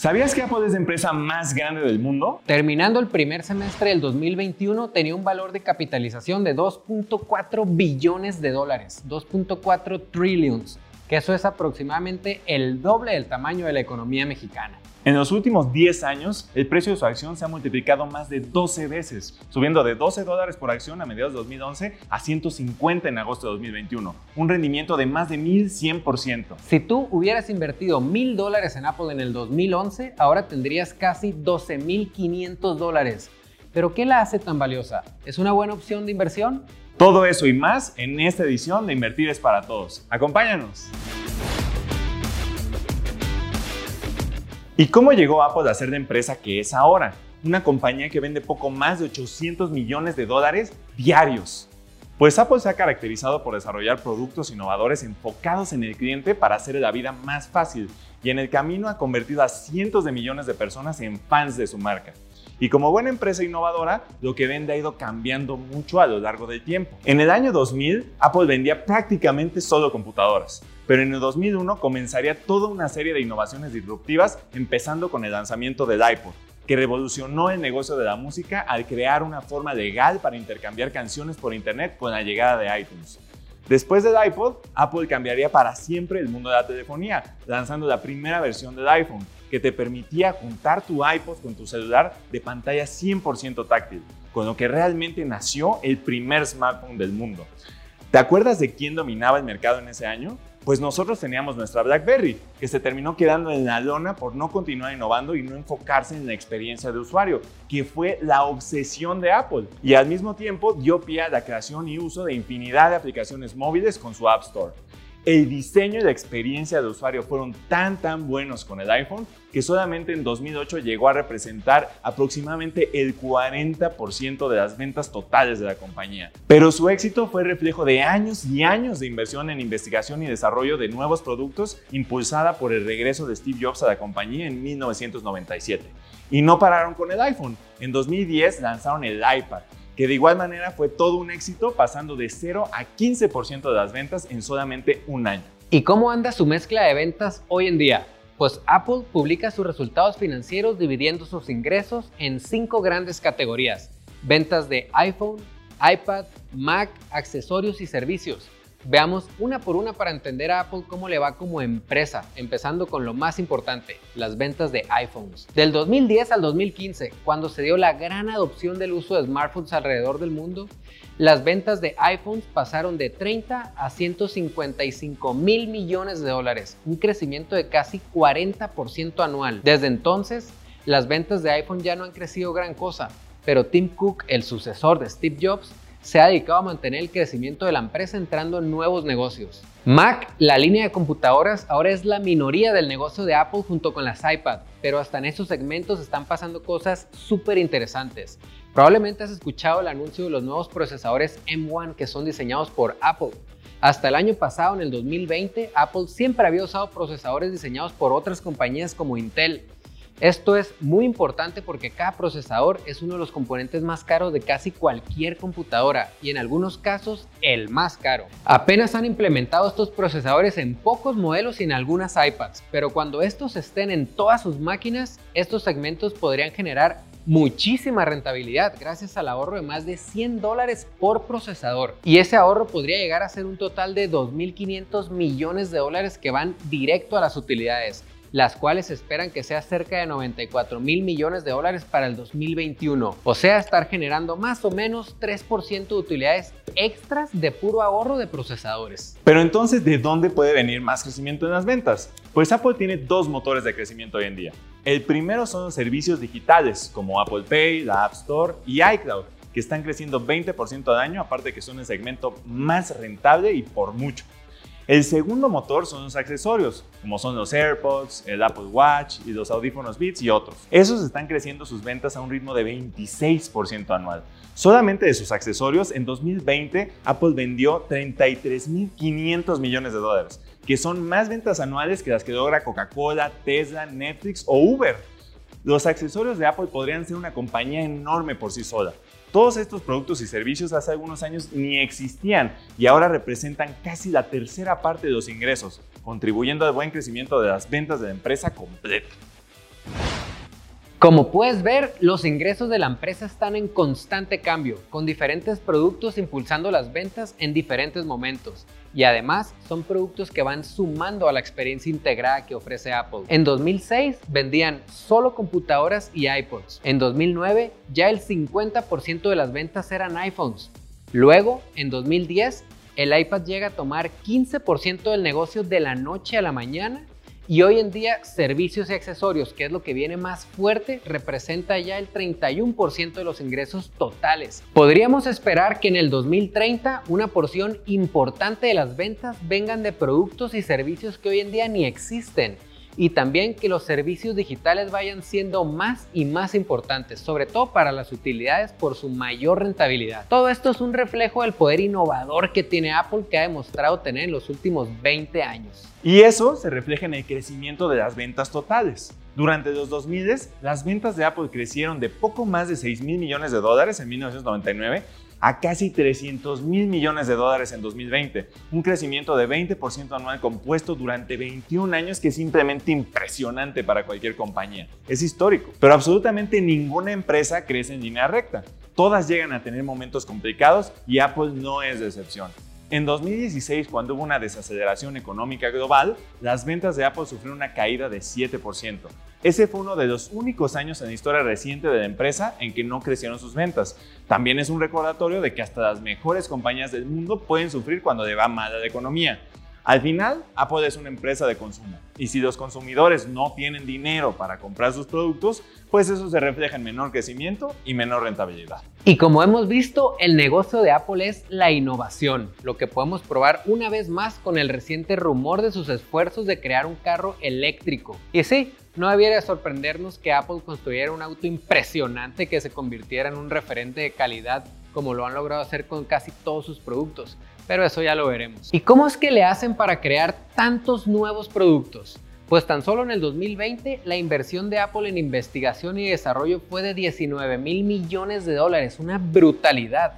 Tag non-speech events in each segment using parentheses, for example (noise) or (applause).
¿Sabías que Apple es la empresa más grande del mundo? Terminando el primer semestre del 2021, tenía un valor de capitalización de 2.4 billones de dólares, 2.4 trillions, que eso es aproximadamente el doble del tamaño de la economía mexicana. En los últimos 10 años, el precio de su acción se ha multiplicado más de 12 veces, subiendo de 12 dólares por acción a mediados de 2011 a 150 en agosto de 2021, un rendimiento de más de 1100%. Si tú hubieras invertido 1000 dólares en Apple en el 2011, ahora tendrías casi 12.500 dólares. ¿Pero qué la hace tan valiosa? ¿Es una buena opción de inversión? Todo eso y más en esta edición de Invertir es para Todos. Acompáñanos. ¿Y cómo llegó Apple a ser la empresa que es ahora? Una compañía que vende poco más de 800 millones de dólares diarios. Pues Apple se ha caracterizado por desarrollar productos innovadores enfocados en el cliente para hacer la vida más fácil y en el camino ha convertido a cientos de millones de personas en fans de su marca. Y como buena empresa innovadora, lo que vende ha ido cambiando mucho a lo largo del tiempo. En el año 2000, Apple vendía prácticamente solo computadoras, pero en el 2001 comenzaría toda una serie de innovaciones disruptivas, empezando con el lanzamiento del iPod, que revolucionó el negocio de la música al crear una forma legal para intercambiar canciones por Internet con la llegada de iTunes. Después del iPod, Apple cambiaría para siempre el mundo de la telefonía, lanzando la primera versión del iPhone, que te permitía juntar tu iPod con tu celular de pantalla 100% táctil, con lo que realmente nació el primer smartphone del mundo. ¿Te acuerdas de quién dominaba el mercado en ese año? Pues nosotros teníamos nuestra BlackBerry, que se terminó quedando en la lona por no continuar innovando y no enfocarse en la experiencia de usuario, que fue la obsesión de Apple. Y al mismo tiempo dio pie a la creación y uso de infinidad de aplicaciones móviles con su App Store. El diseño y la experiencia de usuario fueron tan tan buenos con el iPhone que solamente en 2008 llegó a representar aproximadamente el 40% de las ventas totales de la compañía. Pero su éxito fue reflejo de años y años de inversión en investigación y desarrollo de nuevos productos impulsada por el regreso de Steve Jobs a la compañía en 1997. Y no pararon con el iPhone. En 2010 lanzaron el iPad, que de igual manera fue todo un éxito, pasando de 0 a 15% de las ventas en solamente un año. ¿Y cómo anda su mezcla de ventas hoy en día? Pues Apple publica sus resultados financieros dividiendo sus ingresos en cinco grandes categorías. Ventas de iPhone, iPad, Mac, accesorios y servicios. Veamos una por una para entender a Apple cómo le va como empresa, empezando con lo más importante, las ventas de iPhones. Del 2010 al 2015, cuando se dio la gran adopción del uso de smartphones alrededor del mundo, las ventas de iPhones pasaron de 30 a 155 mil millones de dólares, un crecimiento de casi 40% anual. Desde entonces, las ventas de iPhone ya no han crecido gran cosa, pero Tim Cook, el sucesor de Steve Jobs, se ha dedicado a mantener el crecimiento de la empresa entrando en nuevos negocios. Mac, la línea de computadoras, ahora es la minoría del negocio de Apple junto con las iPad, pero hasta en esos segmentos están pasando cosas súper interesantes. Probablemente has escuchado el anuncio de los nuevos procesadores M1 que son diseñados por Apple. Hasta el año pasado, en el 2020, Apple siempre había usado procesadores diseñados por otras compañías como Intel. Esto es muy importante porque cada procesador es uno de los componentes más caros de casi cualquier computadora y en algunos casos el más caro. Apenas han implementado estos procesadores en pocos modelos y en algunas iPads, pero cuando estos estén en todas sus máquinas, estos segmentos podrían generar muchísima rentabilidad gracias al ahorro de más de 100 dólares por procesador. Y ese ahorro podría llegar a ser un total de 2.500 millones de dólares que van directo a las utilidades las cuales esperan que sea cerca de 94 mil millones de dólares para el 2021. O sea, estar generando más o menos 3% de utilidades extras de puro ahorro de procesadores. Pero entonces, ¿de dónde puede venir más crecimiento en las ventas? Pues Apple tiene dos motores de crecimiento hoy en día. El primero son los servicios digitales como Apple Pay, la App Store y iCloud que están creciendo 20% al año, aparte que son el segmento más rentable y por mucho. El segundo motor son los accesorios, como son los AirPods, el Apple Watch y los audífonos Beats y otros. Esos están creciendo sus ventas a un ritmo de 26% anual. Solamente de sus accesorios, en 2020 Apple vendió 33.500 millones de dólares, que son más ventas anuales que las que logra Coca-Cola, Tesla, Netflix o Uber. Los accesorios de Apple podrían ser una compañía enorme por sí sola, todos estos productos y servicios hace algunos años ni existían y ahora representan casi la tercera parte de los ingresos, contribuyendo al buen crecimiento de las ventas de la empresa completa. Como puedes ver, los ingresos de la empresa están en constante cambio, con diferentes productos impulsando las ventas en diferentes momentos. Y además son productos que van sumando a la experiencia integrada que ofrece Apple. En 2006 vendían solo computadoras y iPods. En 2009 ya el 50% de las ventas eran iPhones. Luego, en 2010, el iPad llega a tomar 15% del negocio de la noche a la mañana y hoy en día, servicios y accesorios, que es lo que viene más fuerte, representa ya el 31% de los ingresos totales. Podríamos esperar que en el 2030 una porción importante de las ventas vengan de productos y servicios que hoy en día ni existen y también que los servicios digitales vayan siendo más y más importantes, sobre todo para las utilidades por su mayor rentabilidad. Todo esto es un reflejo del poder innovador que tiene Apple que ha demostrado tener en los últimos 20 años. Y eso se refleja en el crecimiento de las ventas totales. Durante los 2000, las ventas de Apple crecieron de poco más de 6 mil millones de dólares en 1999 a casi 300 mil millones de dólares en 2020, un crecimiento de 20% anual compuesto durante 21 años que es simplemente impresionante para cualquier compañía. Es histórico, pero absolutamente ninguna empresa crece en línea recta. Todas llegan a tener momentos complicados y Apple no es de excepción. En 2016, cuando hubo una desaceleración económica global, las ventas de Apple sufrieron una caída de 7%. Ese fue uno de los únicos años en la historia reciente de la empresa en que no crecieron sus ventas. También es un recordatorio de que hasta las mejores compañías del mundo pueden sufrir cuando le va mal la economía. Al final, Apple es una empresa de consumo y si los consumidores no tienen dinero para comprar sus productos, pues eso se refleja en menor crecimiento y menor rentabilidad. Y como hemos visto, el negocio de Apple es la innovación, lo que podemos probar una vez más con el reciente rumor de sus esfuerzos de crear un carro eléctrico. Y sí, no debiera sorprendernos que Apple construyera un auto impresionante que se convirtiera en un referente de calidad como lo han logrado hacer con casi todos sus productos pero eso ya lo veremos. ¿Y cómo es que le hacen para crear tantos nuevos productos? Pues tan solo en el 2020 la inversión de Apple en investigación y desarrollo fue de 19 mil millones de dólares, una brutalidad.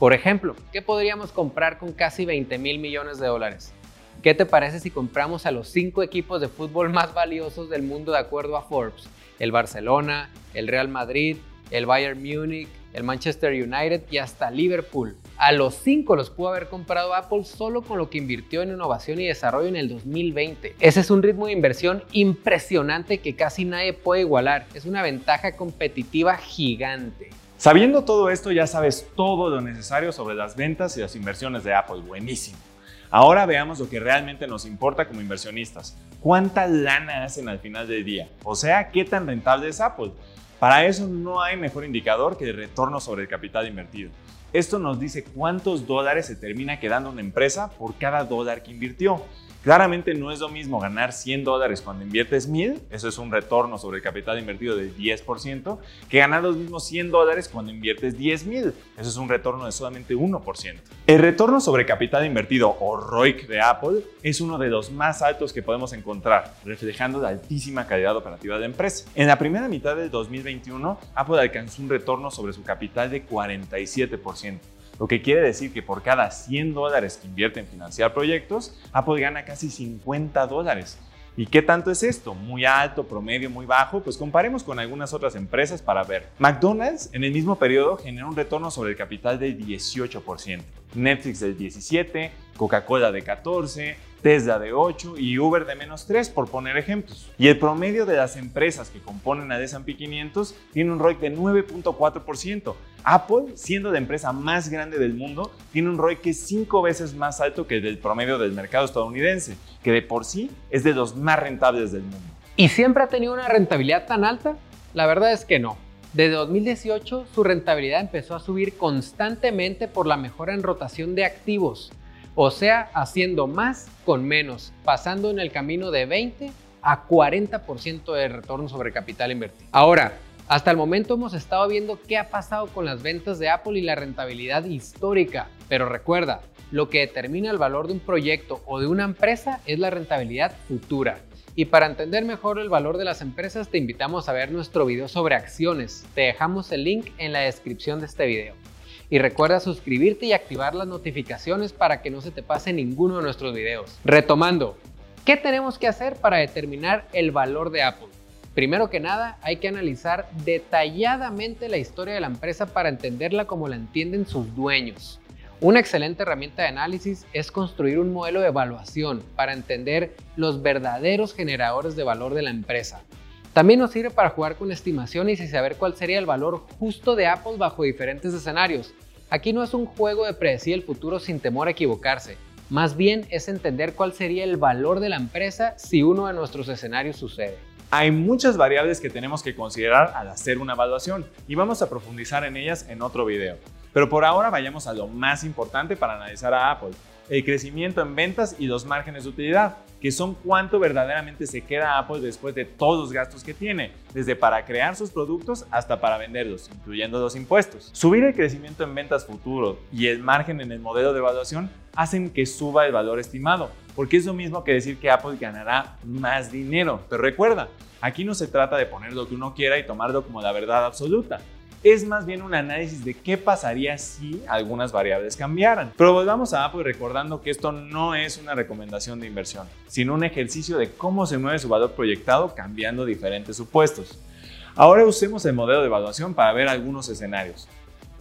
Por ejemplo, ¿qué podríamos comprar con casi 20 mil millones de dólares? ¿Qué te parece si compramos a los cinco equipos de fútbol (laughs) más valiosos del mundo de acuerdo a Forbes? El Barcelona, el Real Madrid, el Bayern Múnich, el Manchester United y hasta Liverpool. A los cinco los pudo haber comprado Apple solo con lo que invirtió en innovación y desarrollo en el 2020. Ese es un ritmo de inversión impresionante que casi nadie puede igualar. Es una ventaja competitiva gigante. Sabiendo todo esto ya sabes todo lo necesario sobre las ventas y las inversiones de Apple. Buenísimo. Ahora veamos lo que realmente nos importa como inversionistas. ¿Cuánta lana hacen al final del día? O sea, ¿qué tan rentable es Apple? Para eso no hay mejor indicador que el retorno sobre el capital invertido. Esto nos dice cuántos dólares se termina quedando una empresa por cada dólar que invirtió. Claramente no es lo mismo ganar 100 dólares cuando inviertes 1000, eso es un retorno sobre el capital invertido del 10%, que ganar los mismos 100 dólares cuando inviertes 10 mil, eso es un retorno de solamente 1%. El retorno sobre capital invertido o ROIC de Apple es uno de los más altos que podemos encontrar, reflejando la altísima calidad operativa de la empresa. En la primera mitad del 2021, Apple alcanzó un retorno sobre su capital de 47% lo que quiere decir que por cada 100 dólares que invierte en financiar proyectos, Apple gana casi 50 dólares. ¿Y qué tanto es esto? ¿Muy alto, promedio, muy bajo? Pues comparemos con algunas otras empresas para ver. McDonald's en el mismo periodo generó un retorno sobre el capital del 18%, Netflix del 17%, Coca-Cola de 14%, Tesla de 8 y Uber de menos 3, por poner ejemplos. Y el promedio de las empresas que componen a S&P 500 tiene un ROIC de 9.4%. Apple, siendo la empresa más grande del mundo, tiene un ROIC que es 5 veces más alto que el promedio del mercado estadounidense, que de por sí es de los más rentables del mundo. ¿Y siempre ha tenido una rentabilidad tan alta? La verdad es que no. Desde 2018 su rentabilidad empezó a subir constantemente por la mejora en rotación de activos o sea, haciendo más con menos, pasando en el camino de 20 a 40% de retorno sobre capital invertido. Ahora, hasta el momento hemos estado viendo qué ha pasado con las ventas de Apple y la rentabilidad histórica, pero recuerda, lo que determina el valor de un proyecto o de una empresa es la rentabilidad futura. Y para entender mejor el valor de las empresas te invitamos a ver nuestro video sobre acciones. Te dejamos el link en la descripción de este video. Y recuerda suscribirte y activar las notificaciones para que no se te pase ninguno de nuestros videos. Retomando, ¿qué tenemos que hacer para determinar el valor de Apple? Primero que nada, hay que analizar detalladamente la historia de la empresa para entenderla como la entienden sus dueños. Una excelente herramienta de análisis es construir un modelo de evaluación para entender los verdaderos generadores de valor de la empresa. También nos sirve para jugar con estimaciones y saber cuál sería el valor justo de Apple bajo diferentes escenarios. Aquí no es un juego de predecir el futuro sin temor a equivocarse, más bien es entender cuál sería el valor de la empresa si uno de nuestros escenarios sucede. Hay muchas variables que tenemos que considerar al hacer una evaluación y vamos a profundizar en ellas en otro video. Pero por ahora vayamos a lo más importante para analizar a Apple, el crecimiento en ventas y los márgenes de utilidad, que son cuánto verdaderamente se queda Apple después de todos los gastos que tiene, desde para crear sus productos hasta para venderlos, incluyendo los impuestos. Subir el crecimiento en ventas futuro y el margen en el modelo de evaluación hacen que suba el valor estimado, porque es lo mismo que decir que Apple ganará más dinero. Pero recuerda, aquí no se trata de poner lo que uno quiera y tomarlo como la verdad absoluta es más bien un análisis de qué pasaría si algunas variables cambiaran. Pero volvamos a Apple recordando que esto no es una recomendación de inversión, sino un ejercicio de cómo se mueve su valor proyectado cambiando diferentes supuestos. Ahora usemos el modelo de evaluación para ver algunos escenarios.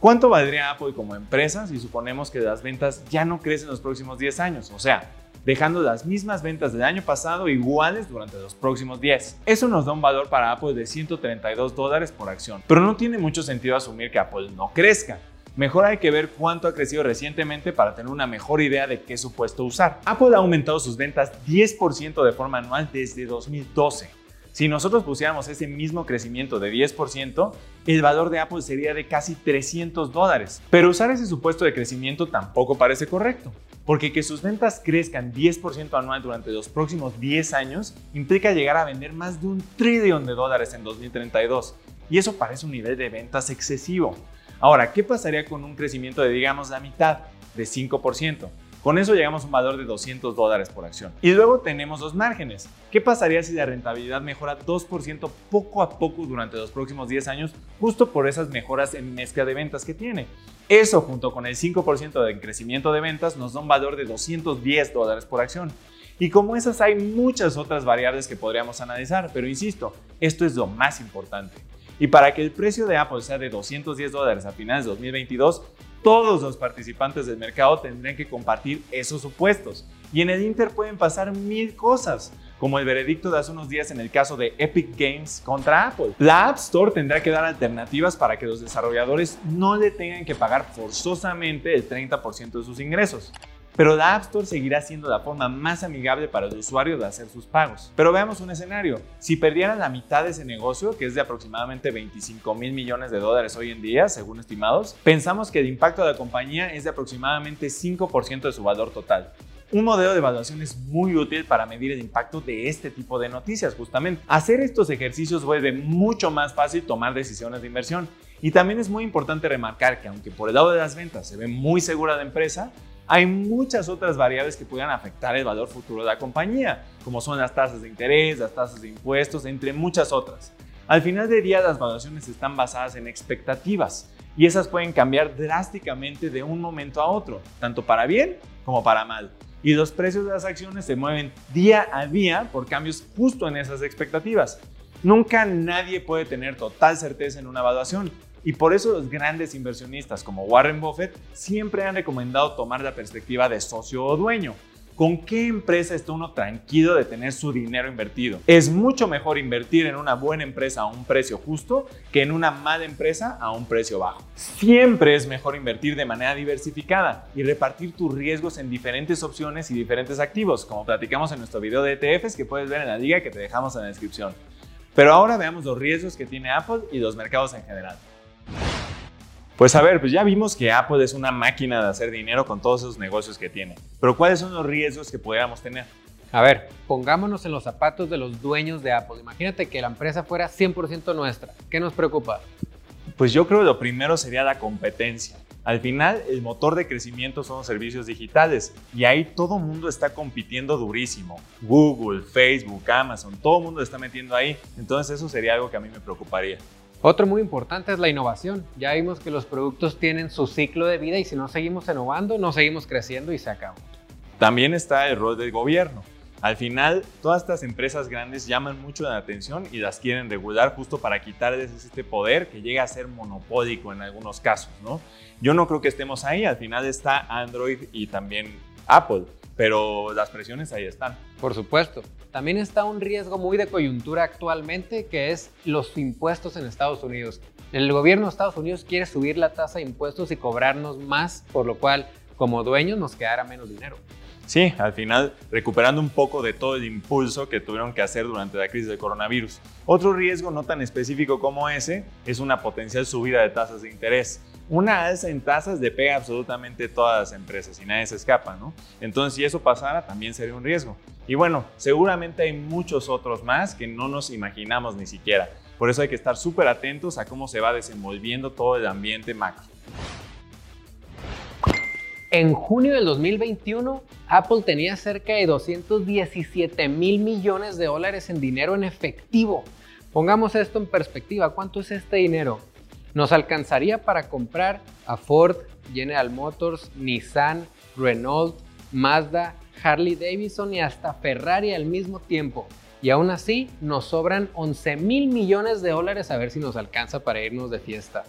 ¿Cuánto valdría Apple como empresa si suponemos que las ventas ya no crecen en los próximos 10 años? O sea, dejando las mismas ventas del año pasado iguales durante los próximos 10. Eso nos da un valor para Apple de 132 dólares por acción, pero no tiene mucho sentido asumir que Apple no crezca. Mejor hay que ver cuánto ha crecido recientemente para tener una mejor idea de qué supuesto usar. Apple ha aumentado sus ventas 10% de forma anual desde 2012. Si nosotros pusiéramos ese mismo crecimiento de 10%, el valor de Apple sería de casi 300 dólares. Pero usar ese supuesto de crecimiento tampoco parece correcto, porque que sus ventas crezcan 10% anual durante los próximos 10 años implica llegar a vender más de un trillón de dólares en 2032. Y eso parece un nivel de ventas excesivo. Ahora, ¿qué pasaría con un crecimiento de digamos la mitad, de 5%? Con eso llegamos a un valor de 200 dólares por acción. Y luego tenemos los márgenes. ¿Qué pasaría si la rentabilidad mejora 2% poco a poco durante los próximos 10 años justo por esas mejoras en mezcla de ventas que tiene? Eso junto con el 5% de crecimiento de ventas nos da un valor de 210 dólares por acción. Y como esas hay muchas otras variables que podríamos analizar, pero insisto, esto es lo más importante. Y para que el precio de Apple sea de 210 dólares a finales de 2022, todos los participantes del mercado tendrían que compartir esos supuestos. Y en el Inter pueden pasar mil cosas, como el veredicto de hace unos días en el caso de Epic Games contra Apple. La App Store tendrá que dar alternativas para que los desarrolladores no le tengan que pagar forzosamente el 30% de sus ingresos pero la App Store seguirá siendo la forma más amigable para el usuario de hacer sus pagos. Pero veamos un escenario. Si perdieran la mitad de ese negocio, que es de aproximadamente 25 mil millones de dólares hoy en día, según estimados, pensamos que el impacto de la compañía es de aproximadamente 5% de su valor total. Un modelo de evaluación es muy útil para medir el impacto de este tipo de noticias, justamente. Hacer estos ejercicios vuelve mucho más fácil tomar decisiones de inversión. Y también es muy importante remarcar que aunque por el lado de las ventas se ve muy segura la empresa, hay muchas otras variables que puedan afectar el valor futuro de la compañía, como son las tasas de interés, las tasas de impuestos, entre muchas otras. Al final del día las valuaciones están basadas en expectativas y esas pueden cambiar drásticamente de un momento a otro, tanto para bien como para mal. Y los precios de las acciones se mueven día a día por cambios justo en esas expectativas. Nunca nadie puede tener total certeza en una evaluación, y por eso los grandes inversionistas como Warren Buffett siempre han recomendado tomar la perspectiva de socio o dueño. ¿Con qué empresa está uno tranquilo de tener su dinero invertido? Es mucho mejor invertir en una buena empresa a un precio justo que en una mala empresa a un precio bajo. Siempre es mejor invertir de manera diversificada y repartir tus riesgos en diferentes opciones y diferentes activos, como platicamos en nuestro video de ETFs que puedes ver en la liga que te dejamos en la descripción. Pero ahora veamos los riesgos que tiene Apple y los mercados en general. Pues a ver, pues ya vimos que Apple es una máquina de hacer dinero con todos esos negocios que tiene. Pero ¿cuáles son los riesgos que pudiéramos tener? A ver, pongámonos en los zapatos de los dueños de Apple. Imagínate que la empresa fuera 100% nuestra. ¿Qué nos preocupa? Pues yo creo que lo primero sería la competencia. Al final, el motor de crecimiento son los servicios digitales y ahí todo el mundo está compitiendo durísimo. Google, Facebook, Amazon, todo el mundo está metiendo ahí. Entonces eso sería algo que a mí me preocuparía. Otro muy importante es la innovación. Ya vimos que los productos tienen su ciclo de vida y si no seguimos innovando, no seguimos creciendo y se acabó. También está el rol del gobierno. Al final, todas estas empresas grandes llaman mucho la atención y las quieren regular justo para quitarles este poder que llega a ser monopólico en algunos casos, ¿no? Yo no creo que estemos ahí, al final está Android y también Apple, pero las presiones ahí están. Por supuesto. También está un riesgo muy de coyuntura actualmente, que es los impuestos en Estados Unidos. El gobierno de Estados Unidos quiere subir la tasa de impuestos y cobrarnos más, por lo cual como dueños nos quedará menos dinero. Sí, al final recuperando un poco de todo el impulso que tuvieron que hacer durante la crisis del coronavirus. Otro riesgo no tan específico como ese es una potencial subida de tasas de interés. Una alza en tasas le pega absolutamente todas las empresas y nadie se escapa, ¿no? Entonces, si eso pasara, también sería un riesgo. Y bueno, seguramente hay muchos otros más que no nos imaginamos ni siquiera. Por eso hay que estar súper atentos a cómo se va desenvolviendo todo el ambiente macro. En junio del 2021, Apple tenía cerca de 217 mil millones de dólares en dinero en efectivo. Pongamos esto en perspectiva, ¿cuánto es este dinero? Nos alcanzaría para comprar a Ford, General Motors, Nissan, Renault, Mazda, Harley Davidson y hasta Ferrari al mismo tiempo. Y aún así nos sobran 11 mil millones de dólares a ver si nos alcanza para irnos de fiesta.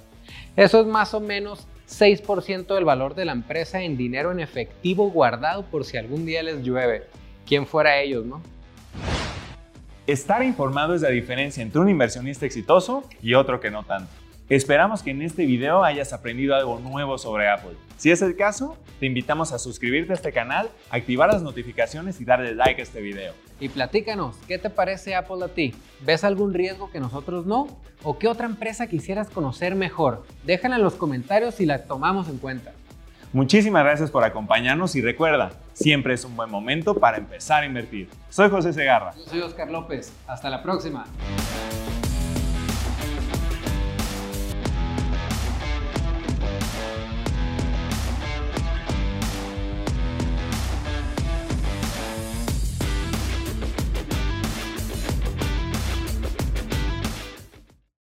Eso es más o menos 6% del valor de la empresa en dinero en efectivo guardado por si algún día les llueve. ¿Quién fuera ellos, no? Estar informado es la diferencia entre un inversionista exitoso y otro que no tanto. Esperamos que en este video hayas aprendido algo nuevo sobre Apple. Si es el caso, te invitamos a suscribirte a este canal, activar las notificaciones y darle like a este video. Y platícanos, ¿qué te parece Apple a ti? ¿Ves algún riesgo que nosotros no? ¿O qué otra empresa quisieras conocer mejor? Déjala en los comentarios y la tomamos en cuenta. Muchísimas gracias por acompañarnos y recuerda, siempre es un buen momento para empezar a invertir. Soy José Segarra. Yo soy Oscar López. Hasta la próxima.